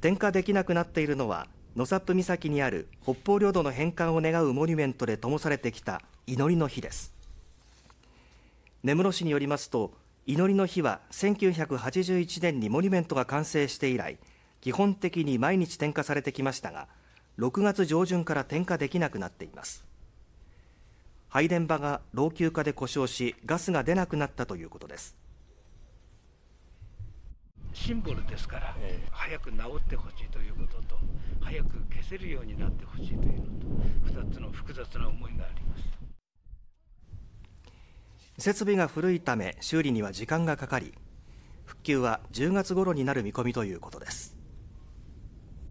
点火できなくなっているのは野サップ岬にある北方領土の返還を願うモニュメントで灯されてきた祈りの火です。根室市によりますと祈りの日は1981年にモニュメントが完成して以来基本的に毎日点火されてきましたが6月上旬から点火できなくなっています。配電場が老朽化で故障しガスが出なくなったということです。シンボルですから、えー、早く治ってほしいということと早く消せるようになってほしいというのと2つの複雑な思いがあります。設備が古いため修理には時間がかかり復旧は10月頃になる見込みということです